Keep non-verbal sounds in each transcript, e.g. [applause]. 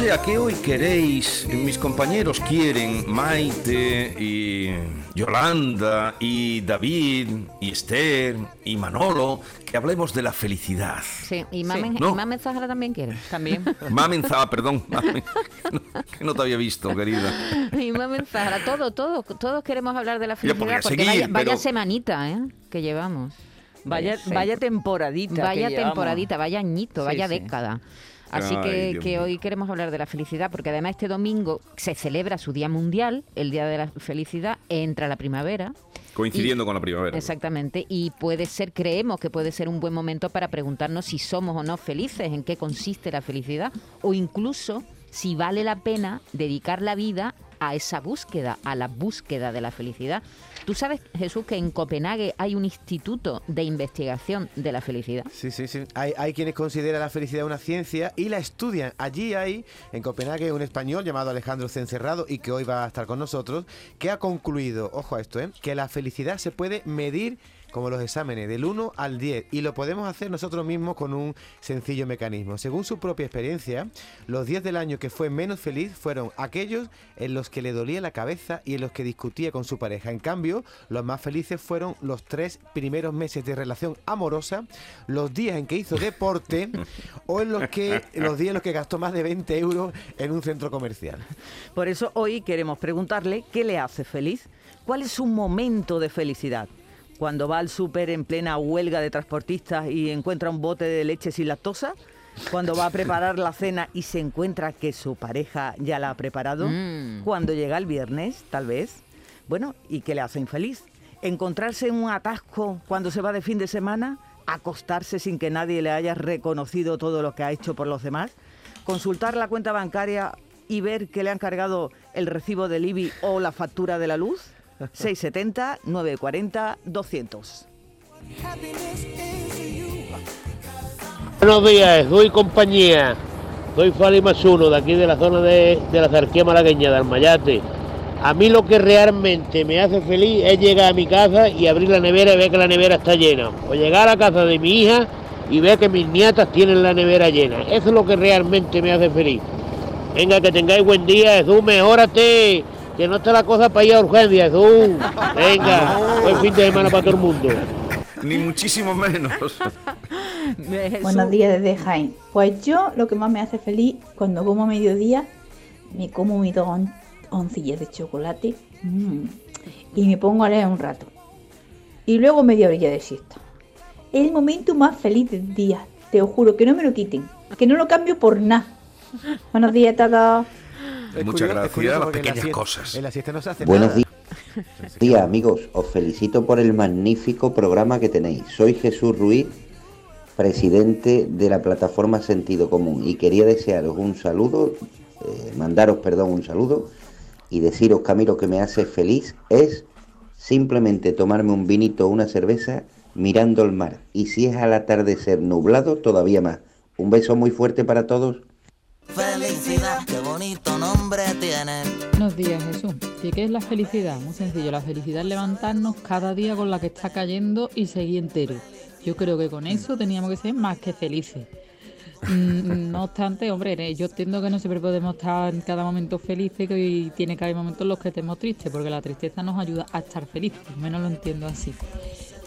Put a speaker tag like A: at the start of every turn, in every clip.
A: O sea que hoy queréis, mis compañeros quieren, Maite y Yolanda y David y Esther y Manolo, que hablemos de la felicidad.
B: Sí, y Mamen, ¿No? Zahara también quiere.
C: También. [laughs]
A: Mamen Zahara, perdón, [laughs] que no te había visto, querida.
B: Y Mamen Zahara, todo, todo, todos queremos hablar de la felicidad, porque vaya, semanita ¿eh? que llevamos.
C: Vaya, vaya temporadita.
B: Vaya temporadita, vaya añito, vaya década. Así que, hoy queremos hablar de la felicidad, porque además este domingo se celebra su Día Mundial, el Día de la Felicidad, entra la primavera.
A: Coincidiendo con la primavera.
B: Exactamente, y puede ser, creemos que puede ser un buen momento para preguntarnos si somos o no felices, en qué consiste la felicidad, o incluso si vale la pena dedicar la vida a esa búsqueda, a la búsqueda de la felicidad. Tú sabes, Jesús, que en Copenhague hay un instituto de investigación de la felicidad.
D: Sí, sí, sí. Hay, quienes consideran la felicidad una ciencia y la estudian. Allí hay, en Copenhague, un español llamado Alejandro Cencerrado y que hoy va a estar con nosotros, que ha concluido, ojo a esto, ¿eh? que la felicidad se puede medir como los exámenes, del 1 al 10, y lo podemos hacer nosotros mismos con un sencillo mecanismo. Según su propia experiencia, los 10 del año que fue menos feliz fueron aquellos en los que le dolía la cabeza y en los que discutía con su pareja. En cambio, los más felices fueron los tres primeros meses de relación amorosa, los días en que hizo deporte [laughs] o en los que los días en los que gastó más de 20 euros en un centro comercial.
C: Por eso hoy queremos preguntarle qué le hace feliz. ¿Cuál es su momento de felicidad? Cuando va al súper en plena huelga de transportistas y encuentra un bote de leche sin lactosa, cuando va a preparar la cena y se encuentra que su pareja ya la ha preparado, mm. cuando llega el viernes, tal vez, bueno, ¿y qué le hace infeliz? Encontrarse en un atasco cuando se va de fin de semana, acostarse sin que nadie le haya reconocido todo lo que ha hecho por los demás, consultar la cuenta bancaria y ver que le han cargado el recibo del IBI o la factura de la luz. 670 940 200.
E: Buenos días, soy compañía. Soy Fali Masuno, de aquí de la zona de, la zarquía malagueña, de Almayate. A mí lo que realmente me hace feliz es llegar a mi casa y abrir la nevera y ver que la nevera está llena. O llegar a la casa de mi hija y ver que mis nietas tienen la nevera llena. Eso es lo que realmente me hace feliz. Venga, que tengáis buen día, Jesús, mejórate que no está la cosa para ir a urgencias, tú. Venga, [laughs] buen fin de semana para todo el mundo.
A: Ni muchísimo menos. [laughs]
F: Buenos días desde Jaén. Pues yo lo que más me hace feliz cuando como a mediodía, me como mis dos oncillas de chocolate mm, y me pongo a leer un rato. Y luego media orilla de siesta. Es el momento más feliz del día. Te lo juro, que no me lo quiten. Que no lo cambio por nada. Buenos días a todos.
A: Muchas gracias. Las pequeñas cosas.
G: Buenos días. amigos. Os felicito por el magnífico programa que tenéis. Soy Jesús Ruiz, presidente de la plataforma Sentido Común, y quería desearos un saludo, eh, mandaros, perdón, un saludo, y deciros que a mí lo que me hace feliz es simplemente tomarme un vinito o una cerveza mirando el mar. Y si es al atardecer nublado, todavía más. Un beso muy fuerte para todos.
H: Felicidad, qué bonito nombre tiene.
I: Buenos días, Jesús. ¿Y qué es la felicidad? Muy sencillo. La felicidad es levantarnos cada día con la que está cayendo y seguir entero. Yo creo que con eso teníamos que ser más que felices. Mm, no obstante, hombre, yo entiendo que no siempre podemos estar en cada momento felices y tiene que haber momentos en los que estemos tristes, porque la tristeza nos ayuda a estar felices. Al menos lo entiendo así.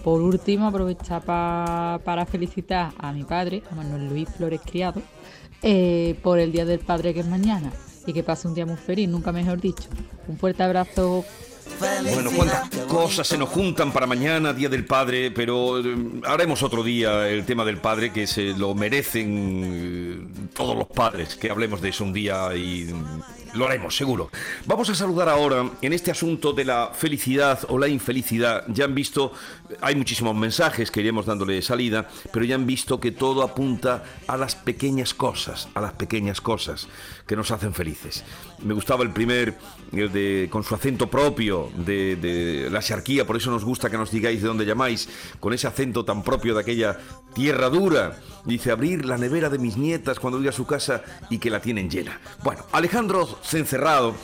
I: Por último, aprovechar para felicitar a mi padre, a Manuel Luis Flores Criado, eh, por el Día del Padre que es mañana y que pase un día muy feliz, nunca mejor dicho. Un fuerte abrazo.
A: Bueno, cuántas cosas se nos juntan para mañana, Día del Padre, pero eh, haremos otro día el tema del padre que se lo merecen eh, todos los padres, que hablemos de eso un día y lo haremos, seguro. Vamos a saludar ahora en este asunto de la felicidad o la infelicidad. Ya han visto, hay muchísimos mensajes que iremos dándole salida, pero ya han visto que todo apunta a las pequeñas cosas, a las pequeñas cosas que nos hacen felices. Me gustaba el primer, de, con su acento propio de, de la xarquía, por eso nos gusta que nos digáis de dónde llamáis, con ese acento tan propio de aquella tierra dura. Dice, abrir la nevera de mis nietas cuando voy a su casa y que la tienen llena. Bueno, Alejandro Cencerrado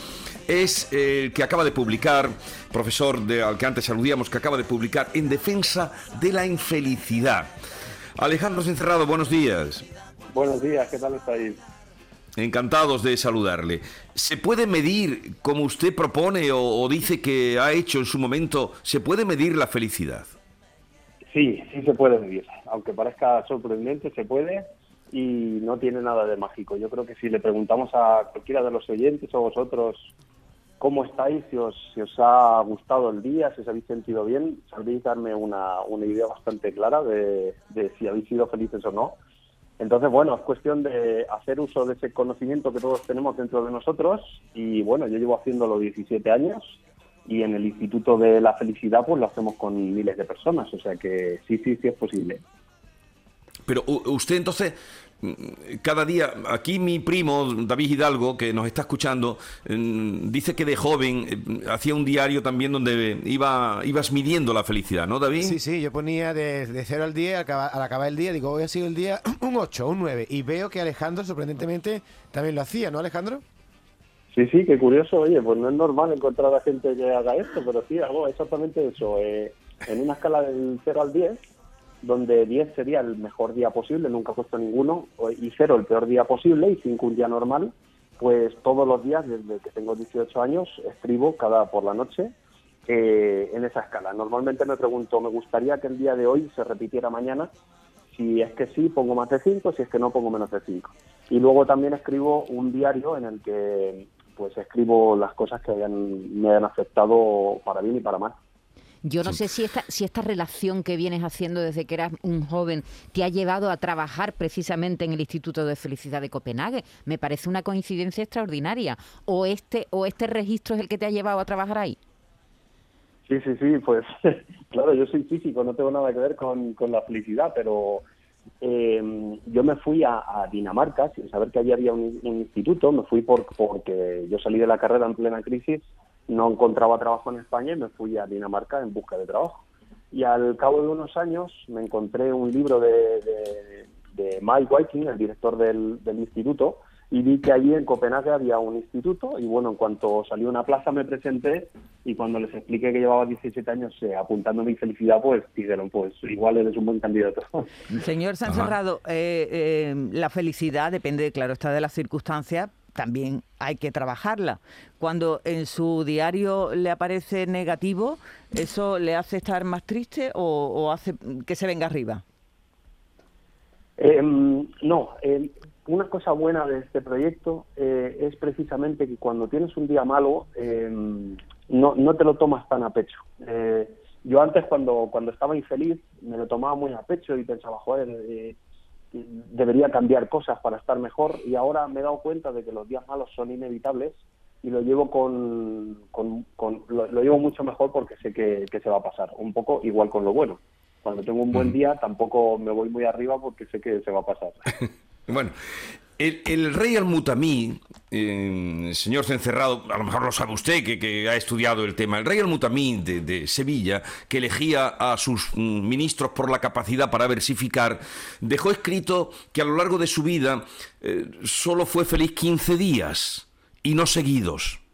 A: es el que acaba de publicar, profesor de, al que antes aludíamos, que acaba de publicar En defensa de la infelicidad. Alejandro Cencerrado, buenos días.
J: Buenos días, ¿qué tal estáis?
A: Encantados de saludarle. ¿Se puede medir, como usted propone o, o, dice que ha hecho en su momento, se puede medir la felicidad?
J: Sí, sí se puede medir. Aunque parezca sorprendente, se puede y no tiene nada de mágico. Yo creo que si le preguntamos a cualquiera de los oyentes o vosotros cómo estáis, si os, si os ha gustado el día, si os habéis sentido bien, sabréis darme una, una idea bastante clara de, de si habéis sido felices o no. Entonces, bueno, es cuestión de hacer uso de ese conocimiento que todos tenemos dentro de nosotros y bueno, yo llevo haciéndolo 17 años y en el Instituto de la Felicidad pues lo hacemos con miles de personas, o sea que sí, sí, sí es posible.
A: Pero usted entonces, mm, cada día, aquí mi primo David Hidalgo, que nos está escuchando, mm, dice que de joven eh, hacía un diario también donde iba, ibas midiendo la felicidad, ¿no, David?
D: Sí, sí, yo ponía de, de 0 al 10, al acabar, al acabar el día, digo, hoy ha sido el día [clears throat] un 8, un 9, y veo que Alejandro, sorprendentemente, también lo hacía, ¿no, Alejandro?
J: Sí, sí, qué curioso. Oye, pues no es normal encontrar a gente que haga esto, pero sí, hago exactamente eso. Eh, en una escala del 0 al 10, donde 10 sería el mejor día posible, nunca he puesto ninguno, y 0 el peor día posible, y 5 un día normal, pues todos los días, desde que tengo 18 años, escribo cada por la noche eh, en esa escala. Normalmente me pregunto, me gustaría que el día de hoy se repitiera mañana. Si es que sí, pongo más de 5, si es que no, pongo menos de 5. Y luego también escribo un diario en el que pues escribo las cosas que me han afectado para bien y para mal.
B: Yo no sí. sé si esta, si esta relación que vienes haciendo desde que eras un joven te ha llevado a trabajar precisamente en el Instituto de Felicidad de Copenhague. Me parece una coincidencia extraordinaria. ¿O este, o este registro es el que te ha llevado a trabajar ahí?
J: Sí, sí, sí, pues [laughs] claro, yo soy físico, no tengo nada que ver con, con la felicidad, pero eh, yo me fui a, a, Dinamarca sin saber que allí había un, un instituto, me fui por, porque yo salí de la carrera en plena crisis, no encontraba trabajo en España y me fui a Dinamarca en busca de trabajo. Y al cabo de unos años me encontré un libro de, de, de Mike Viking, el director del, del instituto, y vi que allí en Copenhague había un instituto y bueno, en cuanto salió una plaza me presenté y cuando les expliqué que llevaba 17 años eh, apuntando mi felicidad, pues dijeron, pues igual eres un buen candidato.
C: Señor Sancerrado, eh, eh, la felicidad depende, claro, está de las circunstancias, también hay que trabajarla. Cuando en su diario le aparece negativo, ¿eso le hace estar más triste o, hace que se venga arriba?
J: Eh, no, eh, una cosa buena de este proyecto eh, es precisamente que cuando tienes un día malo eh, no, no, te lo tomas tan a pecho. Eh, yo antes cuando, cuando estaba infeliz me lo tomaba muy a pecho y pensaba, joder, eh, debería cambiar cosas para estar mejor y ahora me he dado cuenta de que los días malos son inevitables y lo llevo con, con, con lo, lo, llevo mucho mejor porque sé que, que se va a pasar, un poco igual con lo bueno. Cuando tengo un buen día tampoco me voy muy arriba porque sé que se va a pasar. [laughs]
A: Bueno, el, rey Al-Mutamí, eh, señor Cencerrado, a lo mejor lo sabe usted que, ha estudiado el tema, el rey Al-Mutamí de, de, Sevilla, que elegía a sus mm, ministros por la capacidad para versificar, dejó escrito que a lo largo de su vida eh, solo fue feliz 15 días y no seguidos. [laughs]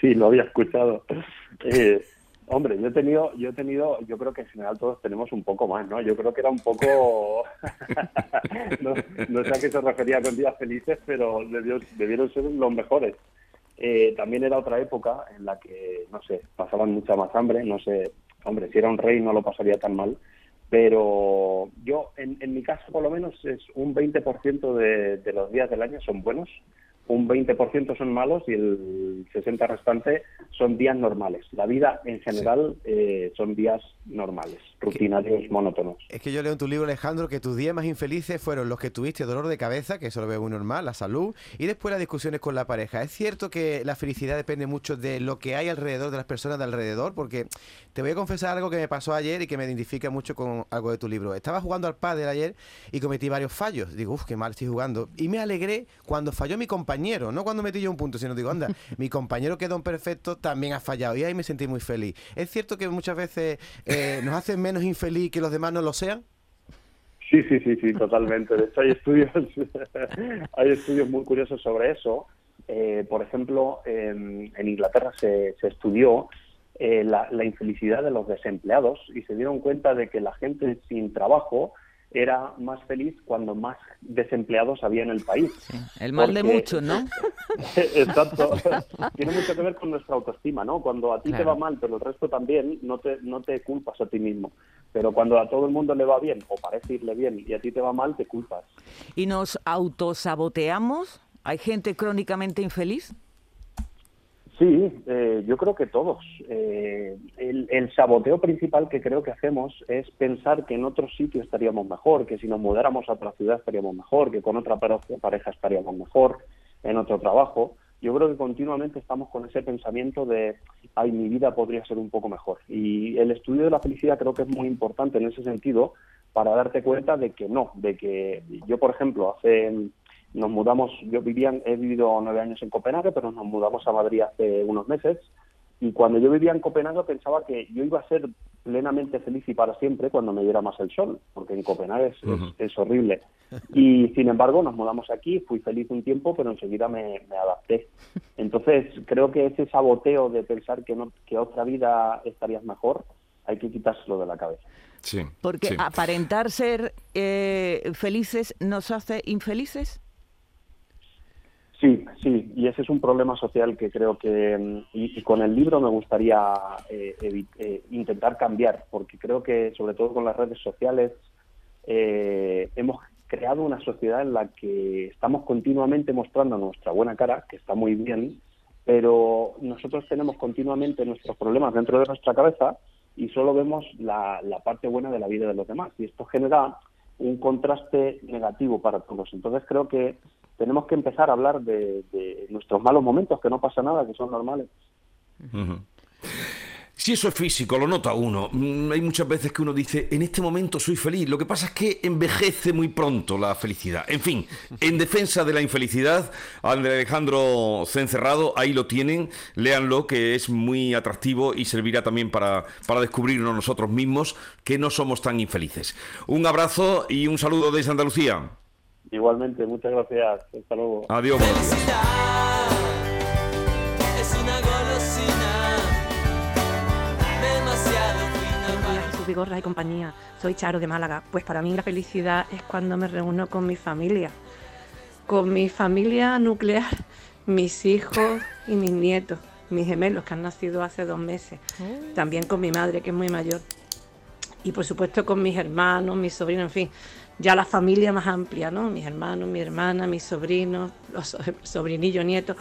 J: Sí, lo había escuchado. Eh, Hombre, yo he tenido, yo he tenido, yo creo que en general todos tenemos un poco más, ¿no? Yo creo que era un poco, [laughs] no, no, sé a qué se refería con días felices, pero debió, debieron ser los mejores. Eh, también era otra época en la que, no sé, pasaban mucha más hambre, no sé, hombre, si era un rey no lo pasaría tan mal, pero yo, en, en mi caso por lo menos, es un 20% de, de los días del año son buenos, un 20% son malos y el 60% restante son días normales. La vida en general eh, son días normales, rutinarios, monótonos.
D: Es que yo leo en tu libro, Alejandro, que tus días más infelices fueron los que tuviste dolor de cabeza, que eso lo veo muy normal, la salud, y después las discusiones con la pareja. Es cierto que la felicidad depende mucho de lo que hay alrededor, de las personas de alrededor, porque te voy a confesar algo que me pasó ayer y que me identifica mucho con algo de tu libro. Estaba jugando al pádel ayer y cometí varios fallos. Digo, uff, qué mal estoy jugando. Y me alegré cuando falló mi compañero, no cuando metí yo un punto, sino digo, anda, [laughs] mi compañero quedó en perfecto, también ha fallado. Y ahí me sentí muy feliz. Es cierto que muchas veces eh, nos hacen menos infeliz que los demás no lo sean.
J: Sí, sí, sí, sí, totalmente. De hecho, hay estudios, [laughs] hay estudios muy curiosos sobre eso. Eh, por ejemplo, en, Inglaterra se, se estudió eh, la, la, infelicidad de los desempleados y se dieron cuenta de que la gente sin trabajo era más feliz cuando más desempleados había en el país.
C: el mal de muchos, ¿no? [laughs]
J: Exacto. Tiene mucho que ver con nuestra autoestima, ¿no? Cuando a ti te va mal, pero el resto también, no te, no te culpas a ti mismo. Pero cuando a todo el mundo le va bien, o parece irle bien, y a ti te va mal, te culpas.
C: ¿Y nos autosaboteamos? ¿Hay gente crónicamente infeliz?
J: Sí, eh, yo creo que todos. Eh, el, saboteo principal que creo que hacemos es pensar que en otro sitio estaríamos mejor, que si nos mudáramos a otra ciudad estaríamos mejor, que con otra pareja estaríamos mejor, en otro trabajo. Yo creo que continuamente estamos con ese pensamiento de, ay, mi vida podría ser un poco mejor. Y el estudio de la felicidad creo que es muy importante en ese sentido para darte cuenta de que no, de que yo, por ejemplo, hace nos mudamos, yo vivía, he vivido nueve años en Copenhague, pero nos mudamos a Madrid hace unos meses. Y cuando yo vivía en Copenhague pensaba que yo iba a ser plenamente feliz y para siempre cuando me diera más el sol, porque en Copenhague es, horrible. [laughs] Y sin embargo nos mudamos aquí, fui feliz un tiempo, pero enseguida me, adapté. Entonces creo que ese saboteo de pensar que, no, que otra vida estarías mejor, hay que quitárselo de la cabeza.
C: Sí, porque aparentar ser eh, felices nos hace infelices.
J: Sí, sí, y ese es un problema social que creo que, mm, y, con el libro me gustaría eh, eh, intentar cambiar, porque creo que sobre todo con las redes sociales eh, hemos creado una sociedad en la que estamos continuamente mostrando nuestra buena cara, que está muy bien, pero nosotros tenemos continuamente nuestros problemas dentro de nuestra cabeza y solo vemos la, la parte buena de la vida de los demás. Y esto genera un contraste negativo para todos. Entonces creo que tenemos que empezar a hablar de, nuestros malos momentos, que no pasa nada, que son normales.
A: Si eso es físico, lo nota uno. Mm, hay muchas veces que uno dice, en este momento soy feliz. Lo que pasa es que envejece muy pronto la felicidad. En fin, en defensa de la infelicidad, Alejandro Cencerrado, ahí lo tienen. Léanlo, que es muy atractivo y servirá también para, para descubrirnos nosotros mismos que no somos tan infelices. Un abrazo y un saludo desde Andalucía.
J: Igualmente, muchas gracias. Hasta luego.
A: Adiós.
K: Vigorra y compañía. Soy Charo de Málaga. Pues para mí la felicidad es cuando me reúno con mi familia, con mi familia nuclear, mis hijos y mis nietos, mis gemelos que han nacido hace dos meses. Oh. También con mi madre que es muy mayor. Y por supuesto con mis hermanos, mis sobrinos, en fin ya la familia más amplia, ¿no? Mis hermanos, mi hermana, mis sobrinos, los [laughs] sobrinillos, nietos.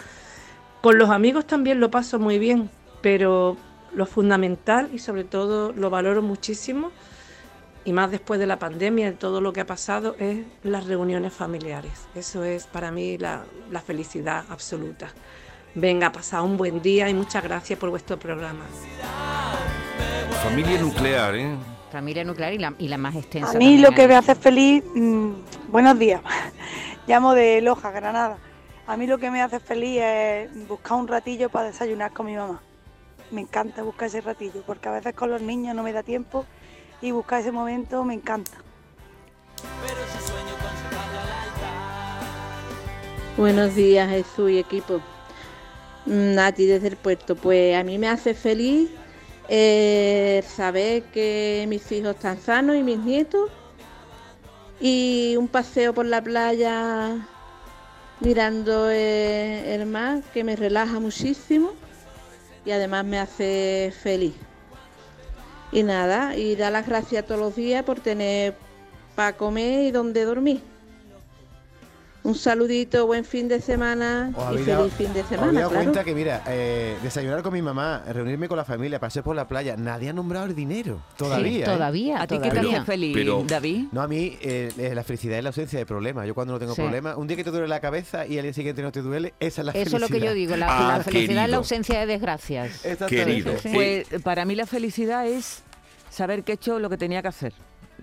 K: Con los amigos también lo paso muy bien, pero lo fundamental y sobre todo lo valoro muchísimo, y más después de la pandemia, de todo lo que ha pasado, es las reuniones familiares. Eso es para mí la, la felicidad absoluta. Venga, pasado un buen día y muchas gracias por vuestro programa.
A: Familia nuclear, ¿eh?
B: Familia nuclear y la, y la más extensa.
L: A mí lo que me hace feliz, mm, buenos días, [laughs] llamo de Loja, Granada. A mí lo que me hace feliz es buscar un ratillo para desayunar con mi mamá. Me encanta buscar ese ratillo, porque a veces con los niños no me da tiempo y buscar ese momento me encanta.
M: Buenos días Jesús y equipo. Nati desde el puerto. Pues a mí me hace feliz eh, saber que mis hijos están sanos y mis nietos y un paseo por la playa mirando eh, el mar que me relaja muchísimo y además me hace feliz. Y nada, y dar las gracias todos los días por tener para comer y donde dormir. Un saludito, buen fin de semana
D: Os
M: y feliz
D: dado-
M: fin de
D: os habéis
M: semana,
D: dado
M: claro.
D: cuenta que, mira, eh, desayunar con mi mamá, reunirme con la familia, pasar por la playa, nadie ha nombrado el dinero. Todavía. ¿eh?
B: todavía,
C: ¿A ti qué te hace feliz,
A: pero-
C: David?
D: No, a mí eh, eh, la felicidad es la ausencia de problemas. Yo cuando no tengo
B: Sí.
D: problemas, un día que te duele la cabeza y al día siguiente no te duele, esa es la
B: Eso
D: felicidad.
B: es lo que yo digo, la,
A: Ah,
B: la felicidad es la ausencia de desgracias.
D: Exactamente.
A: Querido.
C: Pues para mí la felicidad es saber que he hecho lo que tenía que hacer.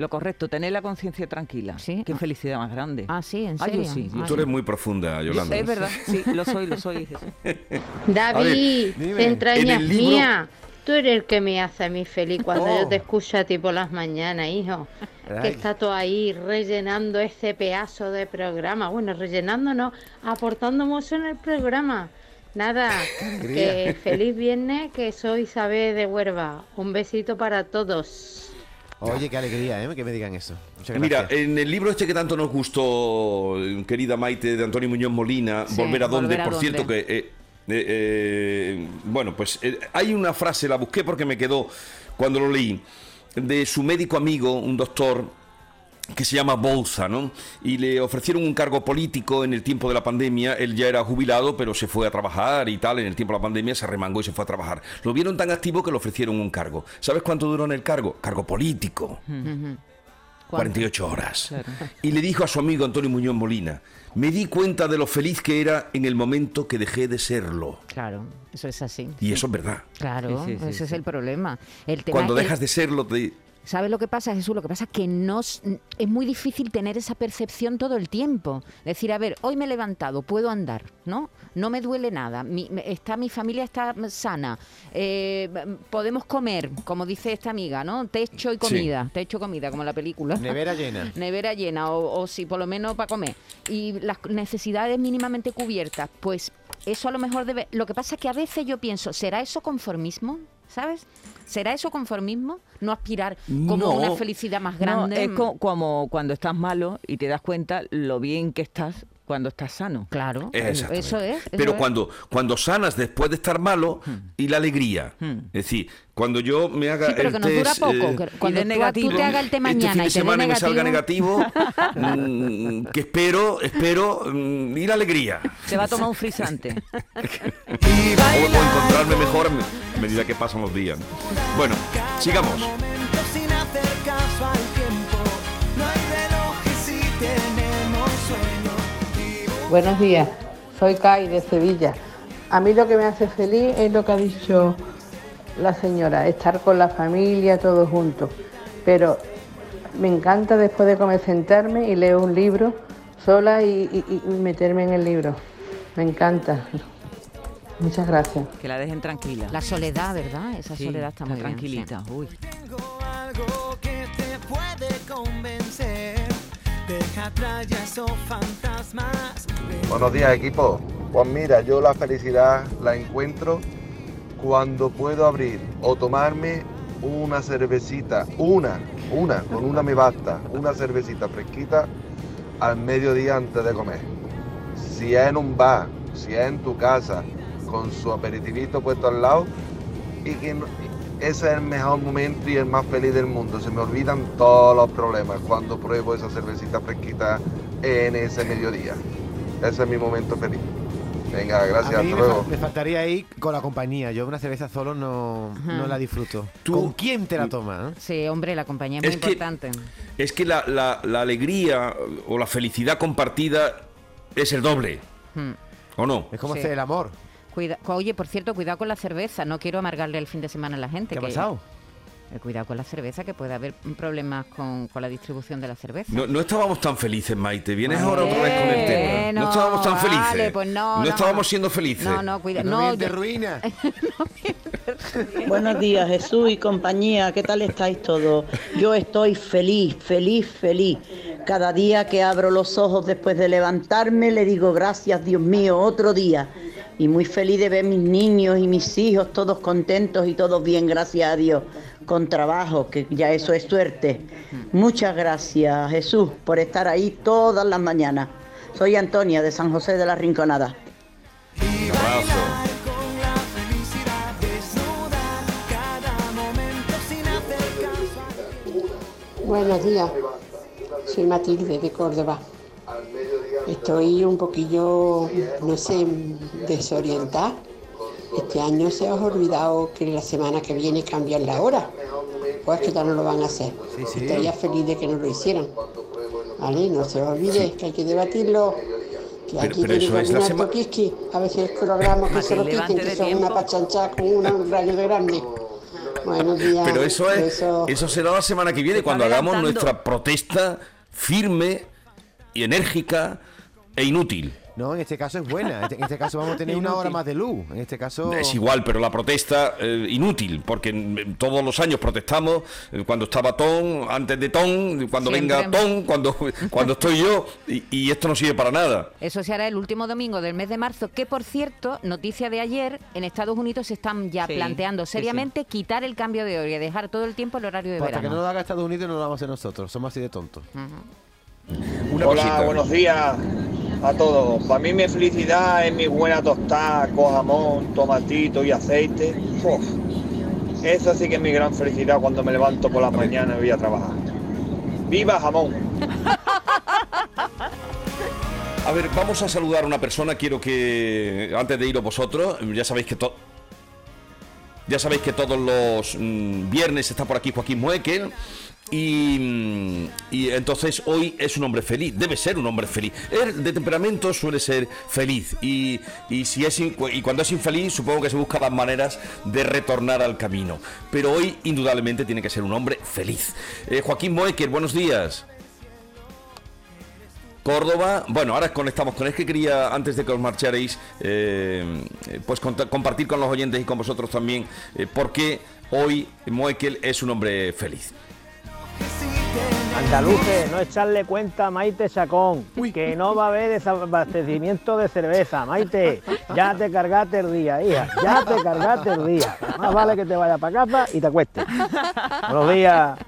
C: Lo correcto, tener la conciencia tranquila.
B: Sí.
C: Qué felicidad más grande.
B: Ah, sí, en
C: Ah, yo
B: serio.
C: sí,
B: Ah,
A: Tú eres muy profunda, Yolanda.
C: Es verdad, sí, lo soy, lo soy. [laughs]
N: David,
D: dime.
N: entrañas
A: En el libro-
N: mía. Tú eres el que me hace a mí feliz cuando
D: Oh.
N: yo te escucho a ti por las mañanas, hijo. Que está todo ahí rellenando este pedazo de programa. Bueno, rellenando no, aportando mucho en el programa. Nada, que feliz viernes, que soy Isabel de Huerva. Un besito para todos.
D: Oye, qué alegría, ¿eh? Que me digan eso. Muchas gracias.
A: Mira, en el libro este que tanto nos gustó, querida Maite, de Antonio Muñoz Molina,
B: Sí,
A: Volver a
B: a
A: por
B: dónde.
A: cierto que... eh, eh, eh, bueno, pues eh, hay una frase, la busqué porque me quedó cuando lo leí, de su médico amigo, un doctor que se llama Bolsa, ¿no? Y le ofrecieron un cargo político en el tiempo de la pandemia. Él ya era jubilado, pero se fue a trabajar y tal. En el tiempo de la pandemia se remangó y se fue a trabajar. Lo vieron tan activo que le ofrecieron un cargo. ¿Sabes cuánto duró en el cargo? Cargo político.
B: Ujú. ¿Cuánto?
A: 48 horas. Y le dijo a su amigo Antonio Muñoz Molina, me di cuenta de lo feliz que era en el momento que dejé de serlo.
B: Claro, eso es así.
A: Y eso es verdad.
B: Claro,
C: Sí, sí, sí,
B: ese es
C: sí.
B: el problema. El tema
A: Cuando
B: es
A: dejas de serlo, te...
B: ¿Sabes lo que pasa, Jesús? Lo que pasa es que no, es muy difícil tener esa percepción todo el tiempo. Decir, a ver, hoy me he levantado, puedo andar, ¿no? No me duele nada, mi, está, mi familia está sana, eh, podemos comer, como dice esta amiga, ¿no? Techo y comida, techo y comida, como la película.
D: Nevera llena. [laughs]
B: Nevera llena, o, o si por lo menos para comer. Y las necesidades mínimamente cubiertas, pues eso a lo mejor debe... Lo que pasa es que a veces yo pienso, ¿será eso conformismo? ¿Sabes? ¿Será eso conformismo? No aspirar como
A: No.
B: una felicidad más
C: No,
B: grande.
C: es co- como cuando estás malo y te das cuenta lo bien que estás cuando estás sano.
B: Claro,
A: Exactamente.
B: eso es. eso
A: Pero
B: es.
A: cuando, cuando sanas después de estar malo y la alegría. Es decir, cuando yo me haga
B: Sí, pero
A: el
B: que nos dura
A: test,
B: poco.
A: eh,
B: que cuando tú,
C: negativo.
B: tú te hagas el té
A: este
B: mañana
A: fin de
B: y te dé
A: semana me salga
B: negativo, [laughs]
A: mm, que espero, espero, mm, y la alegría.
C: Se va a tomar un frisante.
A: O, o encontrarme mejor medida que pasan los días. Bueno, sigamos.
O: Buenos días, soy Kai de Sevilla. A mí lo que me hace feliz es lo que ha dicho la señora, estar con la familia todos juntos. Pero me encanta después de comer sentarme y leer un libro sola y meterme en el libro. Me encanta. Muchas gracias.
C: Que la dejen tranquila.
B: La soledad, ¿verdad? Esa
C: Sí,
B: soledad está muy bien,
C: tranquilita. Uy.
P: Algo que te puede convencer. Deja atrás ya esos fantasmas.
Q: Buenos días equipo. Pues mira, yo la felicidad la encuentro cuando puedo abrir o tomarme una cervecita, una, una, con una me basta, una cervecita fresquita al mediodía antes de comer. Si es en un bar, si es en tu casa, con su aperitivito puesto al lado, y que no- ese es el mejor momento y el más feliz del mundo. Se me olvidan todos los problemas cuando pruebo esa cervecita fresquita en ese mediodía. Ese es mi momento feliz. Venga, gracias,
D: a mí
Q: hasta
D: me,
Q: luego.
D: fa- me faltaría ahí con la compañía. Yo una cerveza solo no, no la disfruto. ¿Con quién te la tomas? eh?
B: Sí, hombre, la compañía es muy
A: Es que-
B: importante.
A: Es que la, la- la alegría o la felicidad compartida es el doble,
B: Hmm.
A: ¿o no?
D: Es como
B: Sí.
D: hacer el amor.
B: Cuida- oye, por cierto, cuidado con la cerveza. No quiero amargarle el fin de semana a la gente.
D: ¿Qué ha
B: que-
D: pasado?
B: Eh, cuidado con la cerveza, que puede haber problemas con, con la distribución de la cerveza.
A: No, no estábamos tan felices, Maite. Vienes ahora otra vez con el tema.
B: Bueno,
A: No estábamos tan felices.
B: vale, pues no, no,
A: estábamos
B: no.
A: siendo felices.
B: No, no, cuida-
D: No,
B: no,
D: de
B: yo- [laughs]
D: ruina.
R: Buenos días, Jesús y compañía. ¿Qué tal estáis todos? Yo estoy feliz, feliz, feliz. Cada día que abro los ojos después de levantarme, le digo gracias, Dios mío, otro día. Y muy feliz de ver mis niños y mis hijos todos contentos y todos bien, gracias a Dios. Con trabajo, que ya eso es suerte. Muchas gracias, Jesús, por estar ahí todas las mañanas. Soy Antonia de San José de la Rinconada.
O: Buenos días, soy Matilde de Córdoba.
S: Estoy un poquillo, no sé, desorientada. Este año se os ha olvidado que la semana que viene cambian la hora. Pues que ya no lo van a hacer.
D: sí.
S: Estaría feliz de que no lo hicieran. ¿Vale? No se os olvide que hay que debatirlo. Que
A: Pero-
S: aquí
A: pero
S: tiene
A: eso
S: que
A: es la
S: opinar
A: sema-
S: Tokiski. A veces programas que se lo quiten, que son una
C: tiempo.
S: pachancha con una- un rayo de grande. Buenos días.
A: Pero eso es,
S: Eso-
A: eso será la semana que viene cuando hagamos nuestra protesta firme y enérgica e inútil.
D: No, en este caso es buena. En este caso vamos a tener una hora más de luz. En este caso.
A: Es igual, pero la protesta eh, inútil, porque todos los años protestamos eh, cuando estaba Tom, antes de Tom, cuando
B: Siempre.
A: venga Tom, cuando, cuando estoy yo, y, y esto no sirve para nada.
B: Eso se hará el último domingo del mes de marzo, que por cierto, noticia de ayer, en Estados Unidos se están ya
C: Sí,
B: planteando
C: sí,
B: seriamente quitar el cambio de hora y dejar todo el tiempo el horario de
D: Pues hasta que no
B: verano.
D: lo haga Estados Unidos no lo vamos a hacer nosotros. Somos así de tontos.
T: Hola,
A: cosita.
T: buenos días a todos. Para mí mi felicidad es mi buena tostada con jamón, tomatito y aceite. Uf, Eso sí que es mi gran felicidad cuando me levanto por la mañana y voy a trabajar. ¡Viva jamón!
A: A ver, vamos a saludar a una persona. Quiero que, antes de iros vosotros, ya sabéis que todo. Ya sabéis que todos los mm, viernes está por aquí Joaquín Muekel. Y, mm, y entonces hoy es un hombre feliz, debe ser un hombre feliz. Él de temperamento suele ser feliz y, y si es y cuando es infeliz supongo que se busca las maneras de retornar al camino. Pero hoy indudablemente tiene que ser un hombre feliz. Eh, Joaquín Moekel, buenos días. Córdoba, bueno, ahora conectamos con él, que quería, antes de que os marcharéis, eh, pues compartir con los oyentes y con vosotros también eh, por qué hoy Moekel es un hombre feliz.
U: Andaluces, no echarle cuenta a Maite Chacón, que no va a haber desabastecimiento de cerveza. Maite, ya te cargaste el día, hija, ya te cargaste el día. Más vale que te vayas para casa y te acuestes. Buenos días.